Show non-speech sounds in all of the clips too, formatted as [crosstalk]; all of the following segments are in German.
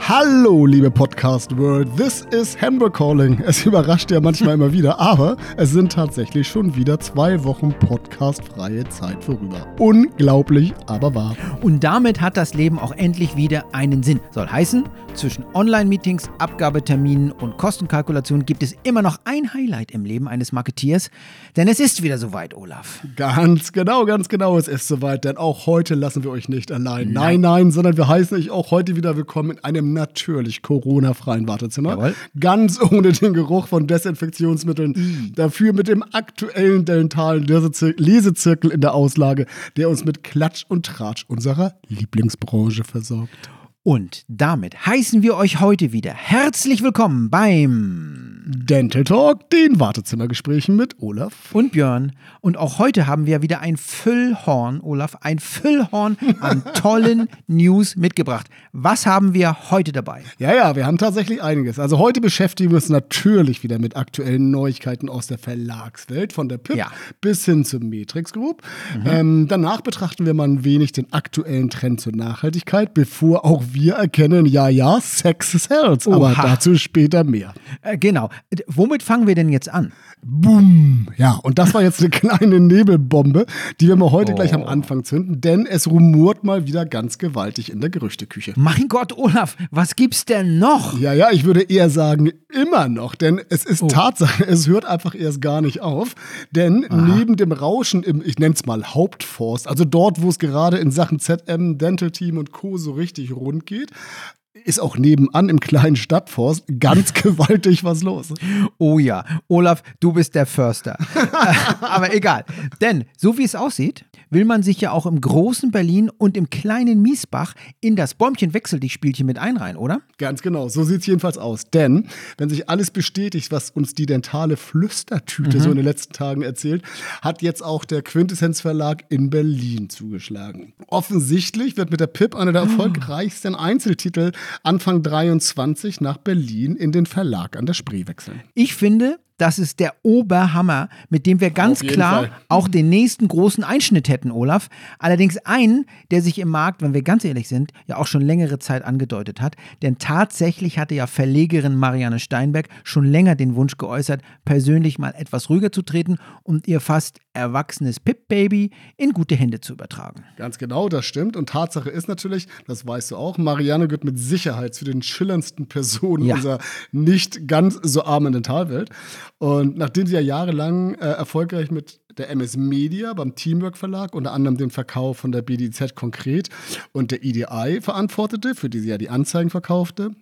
Hallo, liebe Podcast World, this is Hamburg Calling. Es überrascht ja manchmal immer wieder, aber es sind tatsächlich schon wieder zwei Wochen podcastfreie Zeit vorüber. Unglaublich, aber wahr. Und damit hat das Leben auch endlich wieder einen Sinn. Soll heißen, zwischen Online-Meetings, Abgabeterminen und Kostenkalkulationen gibt es immer noch ein Highlight im Leben eines Marketiers, denn es ist wieder soweit, Olaf. Ganz genau, ganz genau, es ist soweit, denn auch heute lassen wir euch nicht allein. Nein, nein, nein sondern wir heißen euch auch heute wieder willkommen in einem natürlich Corona-freien Wartezimmer. Jawohl. Ganz ohne den Geruch von Desinfektionsmitteln. Mm. Dafür mit dem aktuellen dentalen Lesezir- Lesezirkel in der Auslage, der uns mit Klatsch und Tratsch unserer Lieblingsbranche versorgt. Und damit heißen wir euch heute wieder herzlich willkommen beim Dental Talk, den Wartezimmergesprächen mit Olaf. und Björn. Und auch heute haben wir wieder ein Füllhorn, Olaf, ein Füllhorn an [laughs] tollen News mitgebracht. Was haben wir heute dabei? Ja, ja, wir haben tatsächlich einiges. Also heute beschäftigen wir uns natürlich wieder mit aktuellen Neuigkeiten aus der Verlagswelt, von der PIP Ja. bis hin zum Matrix Group. Ähm, danach betrachten wir mal ein wenig den aktuellen Trend zur Nachhaltigkeit, bevor auch wir erkennen, ja, ja, Sex sells. Aber dazu später mehr. Äh, genau. Womit fangen wir denn jetzt an? Boom. Ja, und das war jetzt eine [laughs] kleine Nebelbombe, die wir mal heute Oh. gleich am Anfang zünden, denn es rumort mal wieder ganz gewaltig in der Gerüchteküche. Mein Gott, Olaf, was gibt's denn noch? Ja, ja, ich würde eher sagen, immer noch, denn es ist Oh. Tatsache, [laughs] es hört einfach erst gar nicht auf. Denn neben dem Rauschen im, ich nenne es mal Hauptforst, also dort, wo es gerade in Sachen ZM, Dental Team und Co. so richtig rund geht, ist auch nebenan im kleinen Stadtforst ganz [laughs] gewaltig was los. Oh ja, Olaf, du bist der Förster. [laughs] Aber egal. Denn, so wie es aussieht, will man sich ja auch im großen Berlin und im kleinen Miesbach in das Bäumchen-Wechsel-dich-Spielchen mit einreihen, oder? Ganz genau, so sieht es jedenfalls aus. Denn, wenn sich alles bestätigt, was uns die dentale Flüstertüte so in den letzten Tagen erzählt, hat jetzt auch der Quintessenz Verlag in Berlin zugeschlagen. Offensichtlich wird mit der PIP einer der erfolgreichsten Einzeltitel Anfang 23 nach Berlin in den Verlag an der Spree wechseln. Ich finde, das ist der Oberhammer, mit dem wir ganz klar Fall. auch den nächsten großen Einschnitt hätten, Olaf. Allerdings einen, der sich im Markt, wenn wir ganz ehrlich sind, ja auch schon längere Zeit angedeutet hat. Denn tatsächlich hatte ja Verlegerin Marianne Steinberg schon länger den Wunsch geäußert, persönlich mal etwas ruhiger zu treten und ihr fast erwachsenes Pip-Baby in gute Hände zu übertragen. Ganz genau, das stimmt. Und Tatsache ist natürlich, das weißt du auch, Marianne gehört mit Sicherheit zu den schillerndsten Personen Ja. unserer nicht ganz so armen Dentalwelt. Und nachdem sie ja jahrelang äh, erfolgreich mit der MS Media beim Teamwork Verlag unter anderem den Verkauf von der BDZ konkret und der EDI verantwortete, für die sie ja die Anzeigen verkaufte,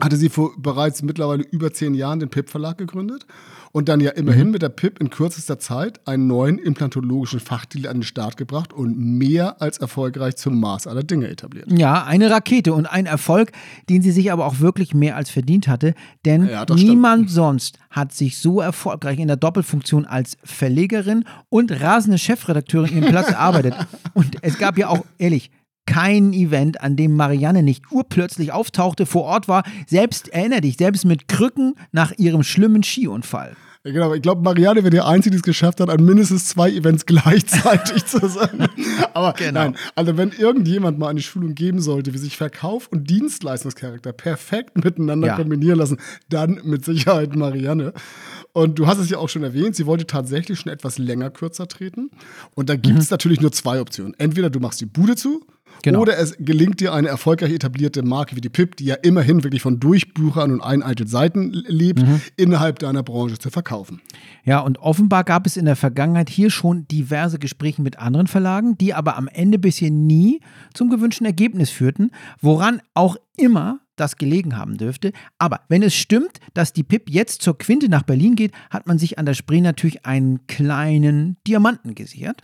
hatte sie vor bereits mittlerweile über zehn Jahren den PIP-Verlag gegründet und dann ja immerhin mit der PIP in kürzester Zeit einen neuen implantologischen Fachtitel an den Start gebracht und mehr als erfolgreich zum Maß aller Dinge etabliert. Ja, eine Rakete und ein Erfolg, den sie sich aber auch wirklich mehr als verdient hatte, denn Ja, das stimmt. niemand sonst hat sich so erfolgreich in der Doppelfunktion als Verlegerin und rasende Chefredakteurin ihren Platz [laughs] erarbeitet. Und es gab ja auch, ehrlich, kein Event, an dem Marianne nicht urplötzlich auftauchte, vor Ort war, selbst, erinner dich, selbst mit Krücken nach ihrem schlimmen Skiunfall. Ja, Genau, ich glaube, Marianne wäre die Einzige, die es geschafft hat, an mindestens zwei Events [laughs] gleichzeitig zu sein. Aber Genau. nein, also wenn irgendjemand mal eine Schulung geben sollte, wie sich Verkauf und Dienstleistungscharakter perfekt miteinander Ja. kombinieren lassen, dann mit Sicherheit Marianne. Und du hast es ja auch schon erwähnt, sie wollte tatsächlich schon etwas länger kürzer treten. Und da gibt es natürlich nur zwei Optionen. Entweder du machst die Bude zu Genau. oder es gelingt dir eine erfolgreich etablierte Marke wie die PIP, die ja immerhin wirklich von Durchbuchern und einaltet Seiten lebt, innerhalb deiner Branche zu verkaufen. Ja, und offenbar gab es in der Vergangenheit hier schon diverse Gespräche mit anderen Verlagen, die aber am Ende bisher nie zum gewünschten Ergebnis führten, woran auch immer das gelegen haben dürfte. Aber wenn es stimmt, dass die PIP jetzt zur Quinte nach Berlin geht, hat man sich an der Spree natürlich einen kleinen Diamanten gesichert.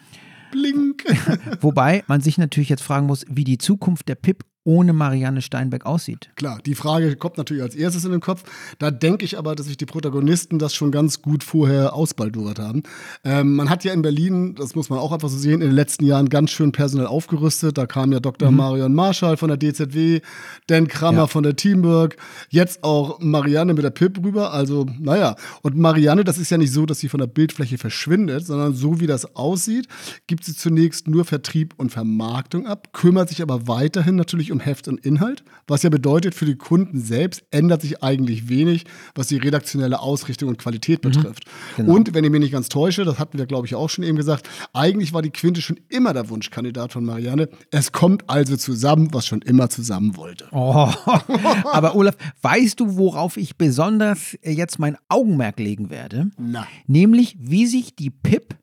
Blink. [laughs] Wobei man sich natürlich jetzt fragen muss, wie die Zukunft der PIP ohne Marianne Steinbeck aussieht. Klar, die Frage kommt natürlich als erstes in den Kopf. Da denke ich aber, dass sich die Protagonisten das schon ganz gut vorher ausbaldowert haben. Ähm, man hat ja in Berlin, das muss man auch einfach so sehen, in den letzten Jahren ganz schön personell aufgerüstet. Da kam ja Dr. Marion Marschall von der DZW, Dan Krammer Ja. von der Teamwork, jetzt auch Marianne mit der PIP rüber. Also, naja. Und Marianne, das ist ja nicht so, dass sie von der Bildfläche verschwindet, sondern so wie das aussieht, gibt sie zunächst nur Vertrieb und Vermarktung ab, kümmert sich aber weiterhin natürlich um um Heft und Inhalt, was ja bedeutet, für die Kunden selbst ändert sich eigentlich wenig, was die redaktionelle Ausrichtung und Qualität betrifft. Genau. Und wenn ich mich nicht ganz täusche, das hatten wir, glaube ich, auch schon eben gesagt, eigentlich war die Quinte schon immer der Wunschkandidat von Marianne. Es kommt also zusammen, was schon immer zusammen wollte. Oh, [laughs] aber Olaf, weißt du, worauf ich besonders äh, jetzt mein Augenmerk legen werde? Na. Nämlich, wie sich die PIP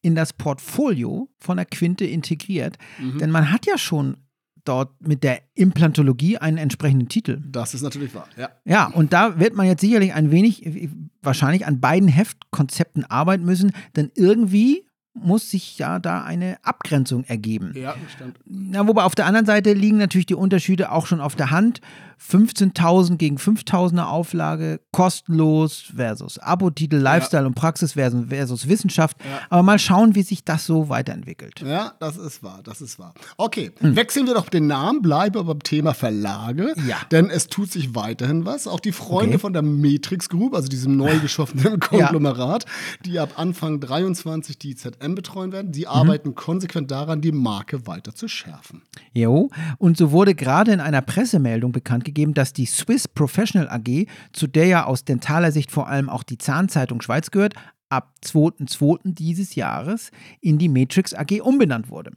in das Portfolio von der Quinte integriert. Denn man hat ja schon dort mit der Implantologie einen entsprechenden Titel. Das ist natürlich wahr, ja. Ja, und da wird man jetzt sicherlich ein wenig, äh, wahrscheinlich an beiden Heftkonzepten arbeiten müssen, denn irgendwie muss sich ja da eine Abgrenzung ergeben. Ja, stimmt. Na, wobei auf der anderen Seite liegen natürlich die Unterschiede auch schon auf der Hand. 15.000 gegen 5.000er Auflage, kostenlos versus Abo-Titel, Lifestyle und Praxis versus, versus Wissenschaft. Ja. Aber mal schauen, wie sich das so weiterentwickelt. Ja, das ist wahr, das ist wahr. Okay, wechseln wir doch den Namen, bleiben aber beim Thema Verlage. Ja. Denn es tut sich weiterhin was. Auch die Freunde Okay. von der Matrix Group, also diesem neu geschaffenen [laughs] [laughs] Konglomerat, die ab Anfang 23 die ZM betreuen werden, die arbeiten konsequent daran, die Marke weiter zu schärfen. Jo, und so wurde gerade in einer Pressemeldung bekannt gegeben, dass die Swiss Professional AG, zu der ja aus dentaler Sicht vor allem auch die Zahnzeitung Schweiz gehört, ab 2.2. dieses Jahres in die Matrix AG umbenannt wurde.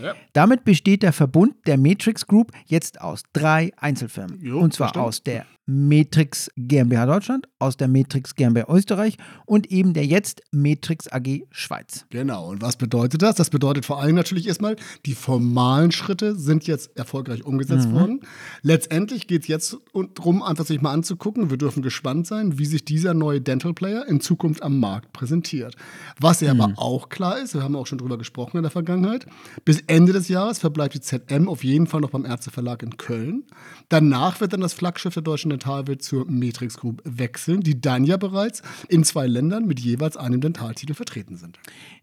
Ja. Damit besteht der Verbund der Matrix Group jetzt aus drei Einzelfirmen. Jo, und zwar verstanden. aus der Matrix GmbH Deutschland, aus der Matrix GmbH Österreich und eben der jetzt Matrix AG Schweiz. Genau. Und was bedeutet das? Das bedeutet vor allem natürlich erstmal, die formalen Schritte sind jetzt erfolgreich umgesetzt worden. Letztendlich geht es jetzt darum, einfach sich mal anzugucken. Wir dürfen gespannt sein, wie sich dieser neue Dental Player in Zukunft am Markt präsentiert. Was ja aber auch klar ist, wir haben auch schon drüber gesprochen in der Vergangenheit, bis Ende des Jahres verbleibt die ZM auf jeden Fall noch beim Ärzteverlag in Köln. Danach wird dann das Flaggschiff der deutschen Dentalwelt zur Matrix Group wechseln, die dann ja bereits in zwei Ländern mit jeweils einem Dentaltitel vertreten sind.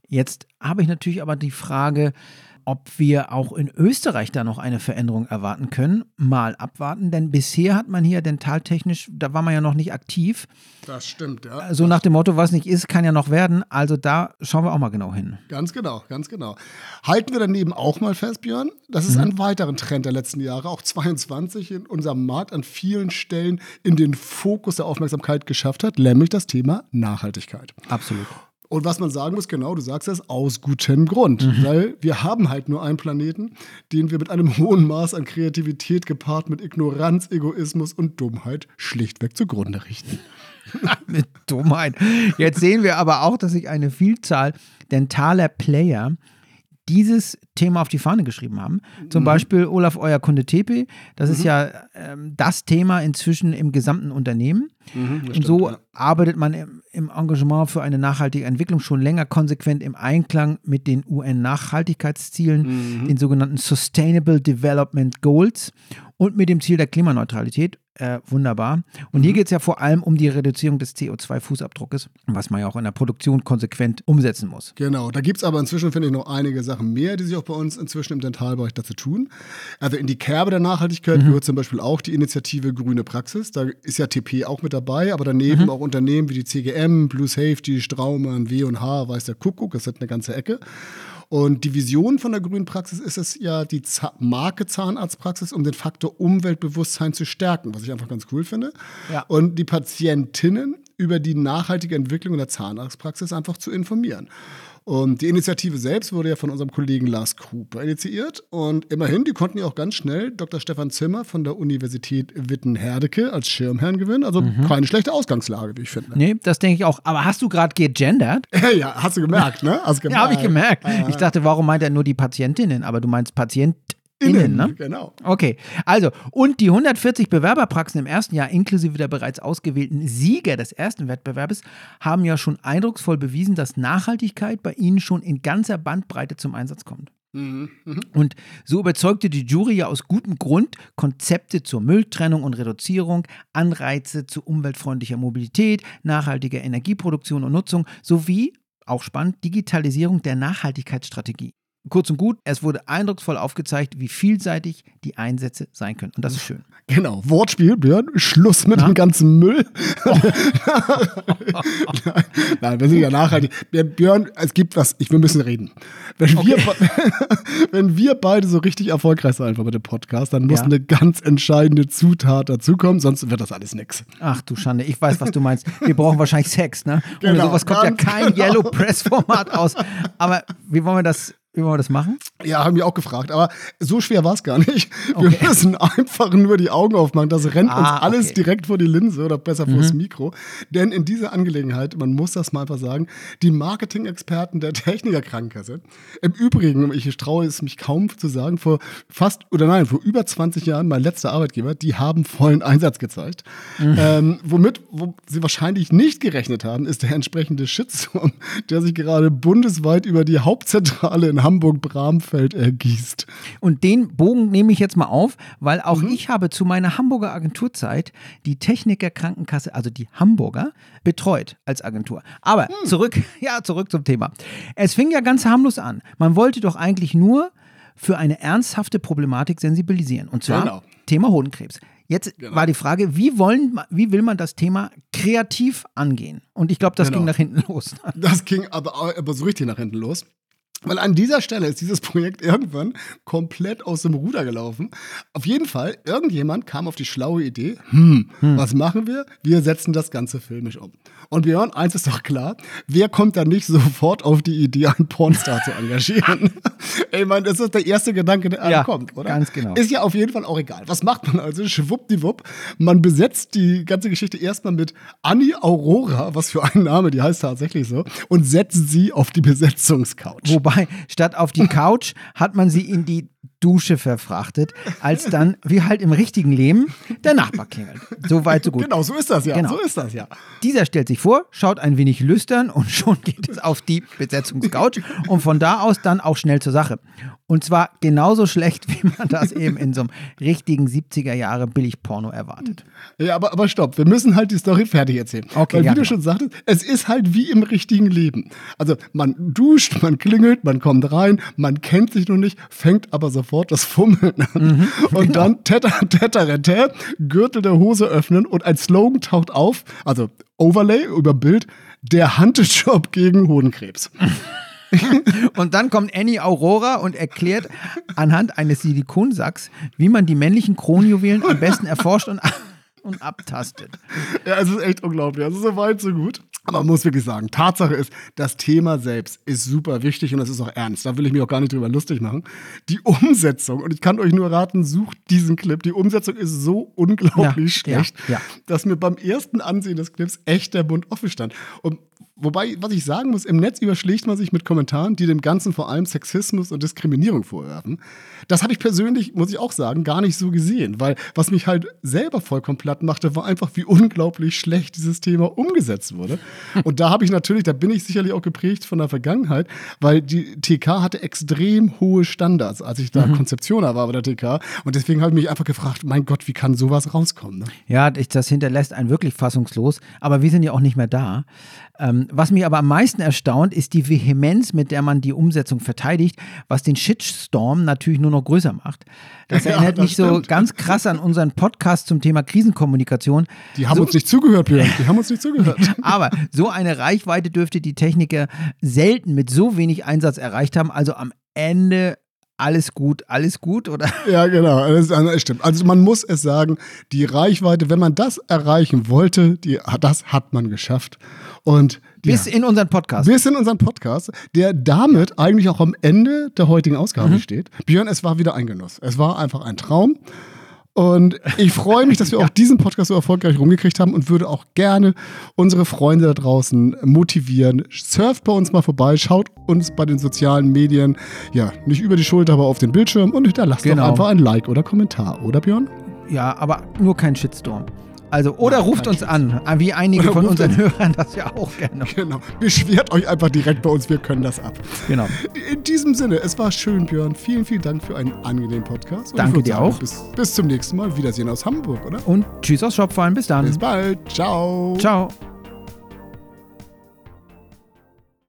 Jetzt habe ich natürlich aber die Frage, ob wir auch in Österreich da noch eine Veränderung erwarten können. Mal abwarten, denn bisher hat man hier dentaltechnisch, da war man ja noch nicht aktiv. Das stimmt, ja. So nach dem Motto, was nicht ist, kann ja noch werden. Also da schauen wir auch mal genau hin. Ganz genau, ganz genau. Halten wir daneben auch mal fest, Björn, dass es einen weiteren Trend der letzten Jahre, auch 22 in unserem Markt an vielen Stellen in den Fokus der Aufmerksamkeit geschafft hat, nämlich das Thema Nachhaltigkeit. Absolut. Und was man sagen muss, genau, du sagst es, aus gutem Grund. Weil wir haben halt nur einen Planeten, den wir mit einem hohen Maß an Kreativität gepaart mit Ignoranz, Egoismus und Dummheit schlichtweg zugrunde richten. [laughs] Mit Dummheit. Jetzt sehen wir aber auch, dass sich eine Vielzahl dentaler Player dieses Thema auf die Fahne geschrieben haben. Zum Beispiel Olaf Euer Kunde Tepe. Das ist ja ähm, das Thema inzwischen im gesamten Unternehmen. Und so ja. arbeitet man im, im Engagement für eine nachhaltige Entwicklung schon länger konsequent im Einklang mit den UN-Nachhaltigkeitszielen, den sogenannten Sustainable Development Goals und mit dem Ziel der Klimaneutralität. Äh, wunderbar. Und hier geht es ja vor allem um die Reduzierung des CO2-Fußabdruckes, was man ja auch in der Produktion konsequent umsetzen muss. Genau, da gibt es aber inzwischen, finde ich, noch einige Sachen mehr, die sich auch bei uns inzwischen im Dentalbereich dazu tun. Also in die Kerbe der Nachhaltigkeit gehört zum Beispiel auch die Initiative Grüne Praxis. Da ist ja TP auch mit dabei, aber daneben auch Unternehmen wie die CGM, Blue Safety, Straumann, W&H, weiß der Kuckuck, das hat eine ganze Ecke. Und die Vision von der grünen Praxis ist es ja, die Za Marke Zahnarztpraxis, um den Faktor Umweltbewusstsein zu stärken, was ich einfach ganz cool finde. Ja. Und die Patientinnen über die nachhaltige Entwicklung in der Zahnarztpraxis einfach zu informieren. Und die Initiative selbst wurde ja von unserem Kollegen Lars Cooper initiiert. Und immerhin, die konnten ja auch ganz schnell Dr. Stefan Zimmer von der Universität Witten-Herdecke als Schirmherrn gewinnen. Also keine schlechte Ausgangslage, wie ich finde. Nee, das denke ich auch. Aber hast du gerade gegendert? [laughs] ja, hast du gemerkt, ne? Hast Ja, habe ich gemerkt. Ich dachte, warum meint er nur die Patientinnen? Aber du meinst PatientInnen, Innen, ne? genau. Okay, also und die 140 Bewerberpraxen im ersten Jahr inklusive der bereits ausgewählten Sieger des ersten Wettbewerbes haben ja schon eindrucksvoll bewiesen, dass Nachhaltigkeit bei ihnen schon in ganzer Bandbreite zum Einsatz kommt. Und so überzeugte die Jury ja aus gutem Grund Konzepte zur Mülltrennung und Reduzierung, Anreize zu umweltfreundlicher Mobilität, nachhaltiger Energieproduktion und Nutzung sowie, auch spannend, Digitalisierung der Nachhaltigkeitsstrategie. Kurz und gut, es wurde eindrucksvoll aufgezeigt, wie vielseitig die Einsätze sein können. Und das ist schön. Genau, Wortspiel, Björn. Schluss mit dem ganzen Müll. Oh. [laughs] nein, nein, wir sind ja nachhaltig. Björn, es gibt was, ich will ein bisschen reden. Wenn, okay. wir, [laughs] wenn wir beide so richtig erfolgreich sein mit dem Podcast, dann muss ja. eine ganz entscheidende Zutat dazukommen, sonst wird das alles nix. Ach du Schande, ich weiß, was du meinst. Wir brauchen wahrscheinlich Sex, ne? Ohne genau, sowas kommt ja kein [laughs] genau. Yellow Press Format aus. Aber wie wollen wir das wie wollen wir das machen? Ja, haben wir auch gefragt. Aber so schwer war es gar nicht. Okay. Wir müssen einfach nur die Augen aufmachen. Das rennt ah, uns alles okay. direkt vor die Linse oder besser mhm. vors Mikro. Denn in dieser Angelegenheit, man muss das mal einfach sagen, die Marketing-Experten der Techniker Krankenkasse, im Übrigen, ich traue es mich kaum zu sagen, vor fast, oder nein, vor über 20 Jahren mein letzter Arbeitgeber, die haben vollen Einsatz gezeigt. Mhm. Ähm, womit wo sie wahrscheinlich nicht gerechnet haben, ist der entsprechende Shitstorm, der sich gerade bundesweit über die Hauptzentrale in Hamburg-Bramfeld ergießt. Und den Bogen nehme ich jetzt mal auf, weil auch mhm. ich habe zu meiner Hamburger Agenturzeit die Techniker Krankenkasse, also die Hamburger, betreut als Agentur. Aber mhm. zurück, [laughs] ja, zurück zum Thema. Es fing ja ganz harmlos an. Man wollte doch eigentlich nur für eine ernsthafte Problematik sensibilisieren. Und zwar genau. Thema Hodenkrebs. Jetzt genau. war die Frage, wie, wollen, wie will man das Thema kreativ angehen? Und ich glaube, das genau. ging nach hinten [laughs] los. Das ging aber, aber so richtig nach hinten los. Weil an dieser Stelle ist dieses [laughs] Projekt irgendwann komplett aus dem Ruder gelaufen. Auf jeden Fall, irgendjemand kam auf die schlaue Idee, hm, hm. was machen wir? Wir setzen das Ganze filmisch um. Und Björn, eins ist doch klar, wer kommt da nicht [laughs] sofort auf die Idee, einen Pornstar zu engagieren? [laughs] Ey, man, das ist der erste Gedanke, der ja, kommt, oder? ganz genau. Ist ja auf jeden Fall auch egal. Was macht man also? Schwuppdiwupp. Man besetzt die ganze Geschichte erstmal mit Annie Aurora, was für ein Name, die heißt tatsächlich so, und setzt sie auf die Besetzungscouch. Wobei, statt auf die [laughs] Couch hat man sie in die Dusche verfrachtet, als dann, wie halt im richtigen Leben, der Nachbar klingelt. So weit, so gut. Genau, so ist das ja. Genau. So ist das ja. Dieser stellt sich vor, schaut ein wenig lüstern und [laughs] schon geht es auf die Besetzungscouch und von da aus dann auch schnell zur Sache. Und zwar genauso schlecht, wie man das eben in so einem richtigen 70er Jahre Billigporno erwartet. Ja, aber, aber stopp, wir müssen halt die Story fertig erzählen. Okay, Weil, wie ja, du genau. schon sagtest, es ist halt wie im richtigen Leben. Also man duscht, man klingelt, man kommt rein, man kennt sich noch nicht, fängt aber sofort das Fummeln an. Mhm, und [laughs] genau. dann tetter, Gürtel der Hose öffnen und ein Slogan taucht auf, also Overlay über Bild, der Handjob gegen Hodenkrebs. [laughs] und dann kommt Annie Aurora und erklärt anhand eines Silikonsacks, wie man die männlichen Kronjuwelen am besten erforscht und, [laughs] und abtastet. Ja, es ist echt unglaublich. Also so weit, so gut. Aber man muss wirklich sagen, Tatsache ist, das Thema selbst ist super wichtig und das ist auch ernst. Da will ich mich auch gar nicht drüber lustig machen. Die Umsetzung, und ich kann euch nur raten, sucht diesen Clip. Die Umsetzung ist so unglaublich ja, schlecht, ja, ja. dass mir beim ersten Ansehen des Clips echt der Bund offen stand. Und Wobei, was ich sagen muss, im Netz überschlägt man sich mit Kommentaren, die dem Ganzen vor allem Sexismus und Diskriminierung vorwerfen. Das habe ich persönlich, muss ich auch sagen, gar nicht so gesehen, weil was mich halt selber vollkommen platt machte, war einfach, wie unglaublich schlecht dieses Thema umgesetzt wurde. [laughs] Und da habe ich natürlich, da bin ich sicherlich auch geprägt von der Vergangenheit, weil die TK hatte extrem hohe Standards, als ich da mhm. Konzeptioner war bei der TK. Und deswegen habe ich mich einfach gefragt, mein Gott, wie kann sowas rauskommen? Ne? Ja, das hinterlässt einen wirklich fassungslos. Aber wir sind ja auch nicht mehr da. Ähm, was mich aber am meisten erstaunt, ist die Vehemenz, mit der man die Umsetzung verteidigt, was den Shitstorm natürlich nur noch größer macht. Das erinnert ja, das mich stimmt. so ganz krass an unseren Podcast zum Thema Krisenkommunikation. Die haben so, uns nicht zugehört, Björn. Die haben uns nicht zugehört. [laughs] aber so eine Reichweite dürfte die Techniker selten mit so wenig Einsatz erreicht haben. Also am Ende alles gut, alles gut, oder? [laughs] Ja, genau, das, stimmt. Also man muss es sagen, die Reichweite, wenn man das erreichen wollte, die, das hat man geschafft. Und bis ja, in unseren Podcast. Bis in unseren Podcast, der damit eigentlich auch am Ende der heutigen Ausgabe mhm. steht. Björn, es war wieder ein Genuss. Es war einfach ein Traum. Und ich freue mich, dass wir ja. auch diesen Podcast so erfolgreich rumgekriegt haben und würde auch gerne unsere Freunde da draußen motivieren. Surft bei uns mal vorbei, schaut uns bei den sozialen Medien, ja, nicht über die Schulter, aber auf den Bildschirm und hinterlasst genau. doch einfach ein Like oder Kommentar, oder Björn? Ja, aber nur kein Shitstorm. Also, oder ja, ruft uns an, wie einige oder von unseren Hörern das ja auch gerne. Genau. Beschwert euch einfach direkt bei uns, wir können das ab. Genau. In diesem Sinne, es war schön, Björn. Vielen, vielen Dank für einen angenehmen Podcast. Und Danke dir sagen, auch. Bis, bis zum nächsten Mal. Wiedersehen aus Hamburg, oder? Und tschüss aus Shopfallen. Bis dann. Bis bald. Ciao. Ciao.